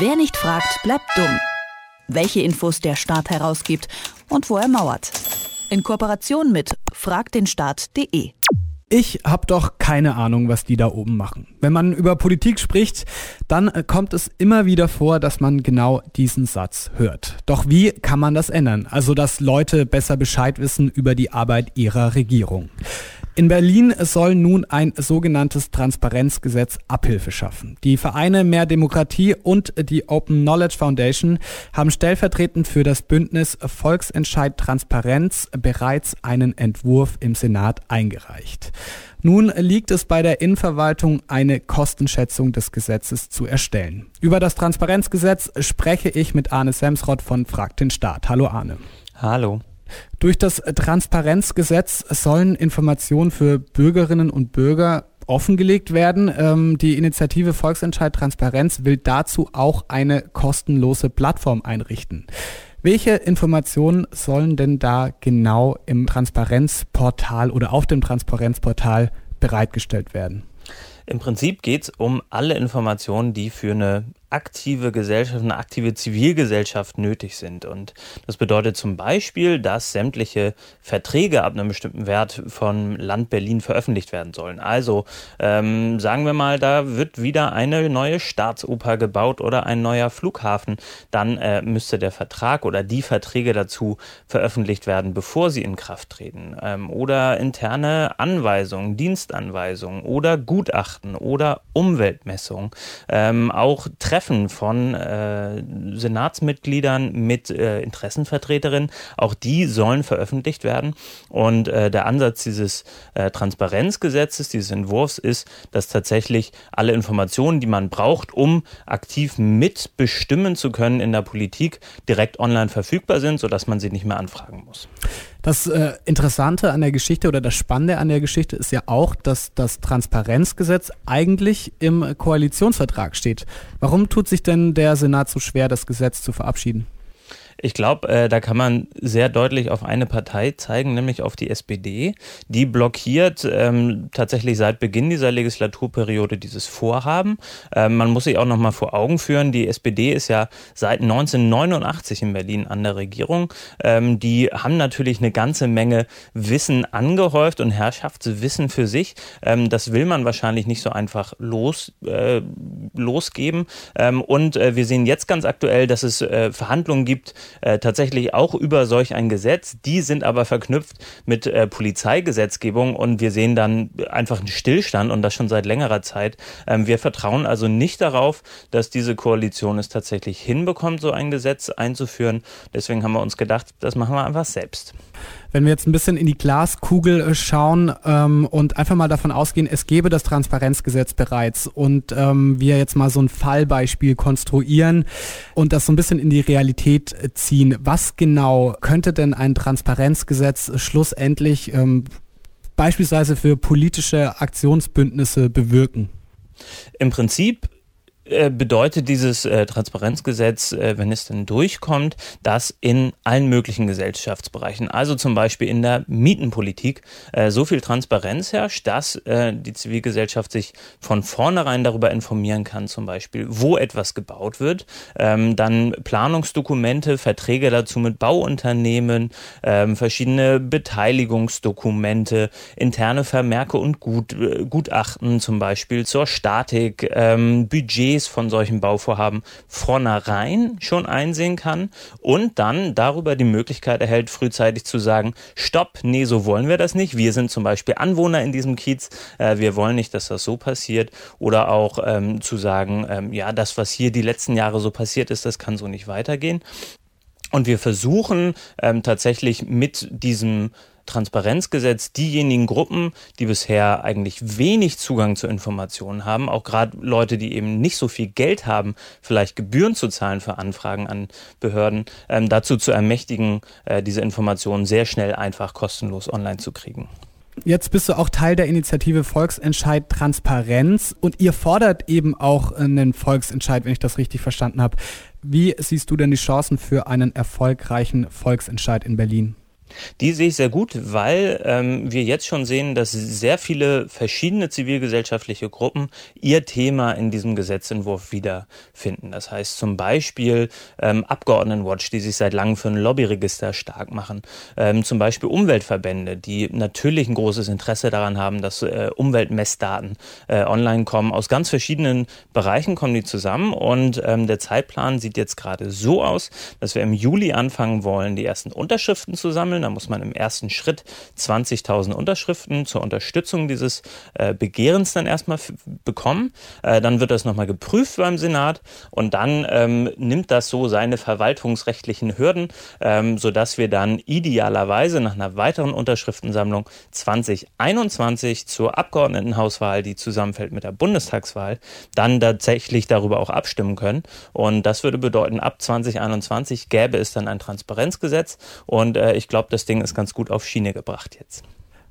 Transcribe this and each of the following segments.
Wer nicht fragt, bleibt dumm. Welche Infos der Staat herausgibt und wo er mauert. In Kooperation mit fragdenstaat.de. Ich habe doch keine Ahnung, was die da oben machen. Wenn man über Politik spricht, dann äh, kommt es immer wieder vor, dass man genau diesen Satz hört. Doch wie kann man das ändern? Also, dass Leute besser Bescheid wissen über die Arbeit ihrer Regierung. In Berlin soll nun ein sogenanntes Transparenzgesetz Abhilfe schaffen. Die Vereine Mehr Demokratie und die Open Knowledge Foundation haben stellvertretend für das Bündnis Volksentscheid Transparenz bereits einen Entwurf im Senat eingereicht. Nun liegt es bei der Innenverwaltung, eine Kostenschätzung des Gesetzes zu erstellen. Über das Transparenzgesetz spreche ich mit Arne Semsrott von Frag den Staat. Hallo Arne. Hallo. Durch das Transparenzgesetz sollen Informationen für Bürgerinnen und Bürger offengelegt werden. Ähm, die Initiative Volksentscheid Transparenz will dazu auch eine kostenlose Plattform einrichten. Welche Informationen sollen denn da genau im Transparenzportal oder auf dem Transparenzportal bereitgestellt werden? Im Prinzip geht es um alle Informationen, die für eine aktive Gesellschaft, eine aktive Zivilgesellschaft nötig sind. Und das bedeutet zum Beispiel, dass sämtliche Verträge ab einem bestimmten Wert von Land Berlin veröffentlicht werden sollen. Also ähm, sagen wir mal, da wird wieder eine neue Staatsoper gebaut oder ein neuer Flughafen. Dann äh, müsste der Vertrag oder die Verträge dazu veröffentlicht werden, bevor sie in Kraft treten. Ähm, oder interne Anweisungen, Dienstanweisungen oder Gutachten oder Umweltmessungen. Ähm, auch Treffen Treffen von äh, Senatsmitgliedern mit äh, Interessenvertreterinnen. Auch die sollen veröffentlicht werden. Und äh, der Ansatz dieses äh, Transparenzgesetzes, dieses Entwurfs ist, dass tatsächlich alle Informationen, die man braucht, um aktiv mitbestimmen zu können in der Politik, direkt online verfügbar sind, sodass man sie nicht mehr anfragen muss. Das äh, Interessante an der Geschichte oder das Spannende an der Geschichte ist ja auch, dass das Transparenzgesetz eigentlich im Koalitionsvertrag steht. Warum tut sich denn der Senat so schwer, das Gesetz zu verabschieden? Ich glaube, äh, da kann man sehr deutlich auf eine Partei zeigen, nämlich auf die SPD. Die blockiert ähm, tatsächlich seit Beginn dieser Legislaturperiode dieses Vorhaben. Ähm, man muss sich auch noch mal vor Augen führen, die SPD ist ja seit 1989 in Berlin an der Regierung. Ähm, die haben natürlich eine ganze Menge Wissen angehäuft und Herrschaftswissen für sich. Ähm, das will man wahrscheinlich nicht so einfach los, äh, losgeben. Ähm, und äh, wir sehen jetzt ganz aktuell, dass es äh, Verhandlungen gibt, äh, tatsächlich auch über solch ein Gesetz. Die sind aber verknüpft mit äh, Polizeigesetzgebung und wir sehen dann einfach einen Stillstand und das schon seit längerer Zeit. Ähm, wir vertrauen also nicht darauf, dass diese Koalition es tatsächlich hinbekommt, so ein Gesetz einzuführen. Deswegen haben wir uns gedacht, das machen wir einfach selbst. Wenn wir jetzt ein bisschen in die Glaskugel äh, schauen ähm, und einfach mal davon ausgehen, es gäbe das Transparenzgesetz bereits und ähm, wir jetzt mal so ein Fallbeispiel konstruieren und das so ein bisschen in die Realität äh, ziehen, was genau könnte denn ein Transparenzgesetz schlussendlich ähm, beispielsweise für politische Aktionsbündnisse bewirken? Im Prinzip äh, bedeutet dieses äh, Transparenzgesetz, äh, wenn es denn durchkommt, dass in allen möglichen Gesellschaftsbereichen, also zum Beispiel in der Mietenpolitik, äh, so viel Transparenz herrscht, dass äh, die Zivilgesellschaft sich von vornherein darüber informieren kann, zum Beispiel, wo etwas gebaut wird, ähm, dann Planungsdokumente, Verträge dazu mit Bauunternehmen, ähm, verschiedene Beteiligungsdokumente, interne Vermerke und Gut, äh, Gutachten zum Beispiel zur Statik, ähm, Budget Budgets von solchen Bauvorhaben vornherein schon einsehen kann und dann darüber die Möglichkeit erhält, frühzeitig zu sagen, stopp, nee, so wollen wir das nicht. Wir sind zum Beispiel Anwohner in diesem Kiez, äh, wir wollen nicht, dass das so passiert. Oder auch ähm, zu sagen, ähm, ja, das, was hier die letzten Jahre so passiert ist, das kann so nicht weitergehen. Und wir versuchen ähm, tatsächlich mit diesem Transparenzgesetz diejenigen Gruppen, die bisher eigentlich wenig Zugang zu Informationen haben, auch gerade Leute, die eben nicht so viel Geld haben, vielleicht Gebühren zu zahlen für Anfragen an Behörden, ähm, dazu zu ermächtigen, äh, diese Informationen sehr schnell, einfach, kostenlos online zu kriegen. Jetzt bist du auch Teil der Initiative Volksentscheid Transparenz und ihr fordert eben auch einen Volksentscheid, wenn ich das richtig verstanden habe. Wie siehst du denn die Chancen für einen erfolgreichen Volksentscheid in Berlin? Die sehe ich sehr gut, weil ähm, wir jetzt schon sehen, dass sehr viele verschiedene zivilgesellschaftliche Gruppen ihr Thema in diesem Gesetzentwurf wiederfinden. Das heißt zum Beispiel ähm, Abgeordnetenwatch, die sich seit langem für ein Lobbyregister stark machen. Ähm, zum Beispiel Umweltverbände, die natürlich ein großes Interesse daran haben, dass äh, Umweltmessdaten äh, online kommen. Aus ganz verschiedenen Bereichen kommen die zusammen und ähm, der Zeitplan sieht jetzt gerade so aus, dass wir im Juli anfangen wollen, die ersten Unterschriften zu sammeln. Da muss man im ersten Schritt 20.000 Unterschriften zur Unterstützung dieses äh, Begehrens dann erstmal bekommen. Äh, dann wird das nochmal geprüft beim Senat und dann ähm, nimmt das so seine verwaltungsrechtlichen Hürden, ähm, sodass wir dann idealerweise nach einer weiteren Unterschriftensammlung 2021 zur Abgeordnetenhauswahl, die zusammenfällt mit der Bundestagswahl, dann tatsächlich darüber auch abstimmen können. Und das würde bedeuten, ab 2021 gäbe es dann ein Transparenzgesetz und äh, ich glaube, das Ding ist ganz gut auf Schiene gebracht jetzt.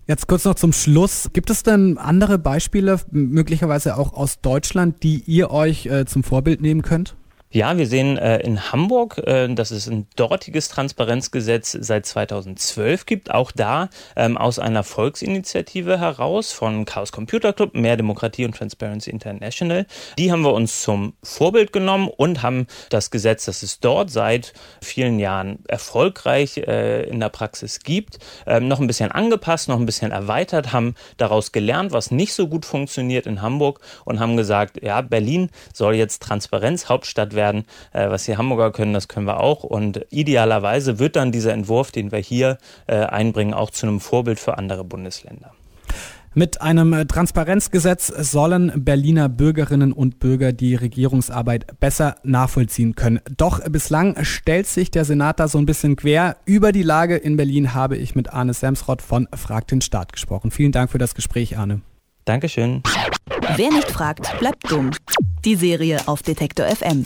Jetzt kurz noch zum Schluss. Gibt es denn andere Beispiele, möglicherweise auch aus Deutschland, die ihr euch äh, zum Vorbild nehmen könnt? Ja, wir sehen äh, in Hamburg, äh, dass es ein dortiges Transparenzgesetz seit 2012 gibt, auch da ähm, aus einer Volksinitiative heraus von Chaos Computer Club, Mehr Demokratie und Transparency International. Die haben wir uns zum Vorbild genommen und haben das Gesetz, das es dort seit vielen Jahren erfolgreich äh, in der Praxis gibt, ähm, noch ein bisschen angepasst, noch ein bisschen erweitert, haben daraus gelernt, was nicht so gut funktioniert in Hamburg und haben gesagt, ja, Berlin soll jetzt Transparenzhauptstadt werden werden. Äh, was die Hamburger können, das können wir auch. Und idealerweise wird dann dieser Entwurf, den wir hier äh, einbringen, auch zu einem Vorbild für andere Bundesländer. Mit einem äh, Transparenzgesetz sollen Berliner Bürgerinnen und Bürger die Regierungsarbeit besser nachvollziehen können. Doch bislang stellt sich der Senat da so ein bisschen quer. Über die Lage in Berlin habe ich mit Arne Semsrott von Frag den Staat gesprochen. Vielen Dank für das Gespräch, Arne. Dankeschön. Wer nicht fragt, bleibt dumm. Die Serie auf Detektor FM.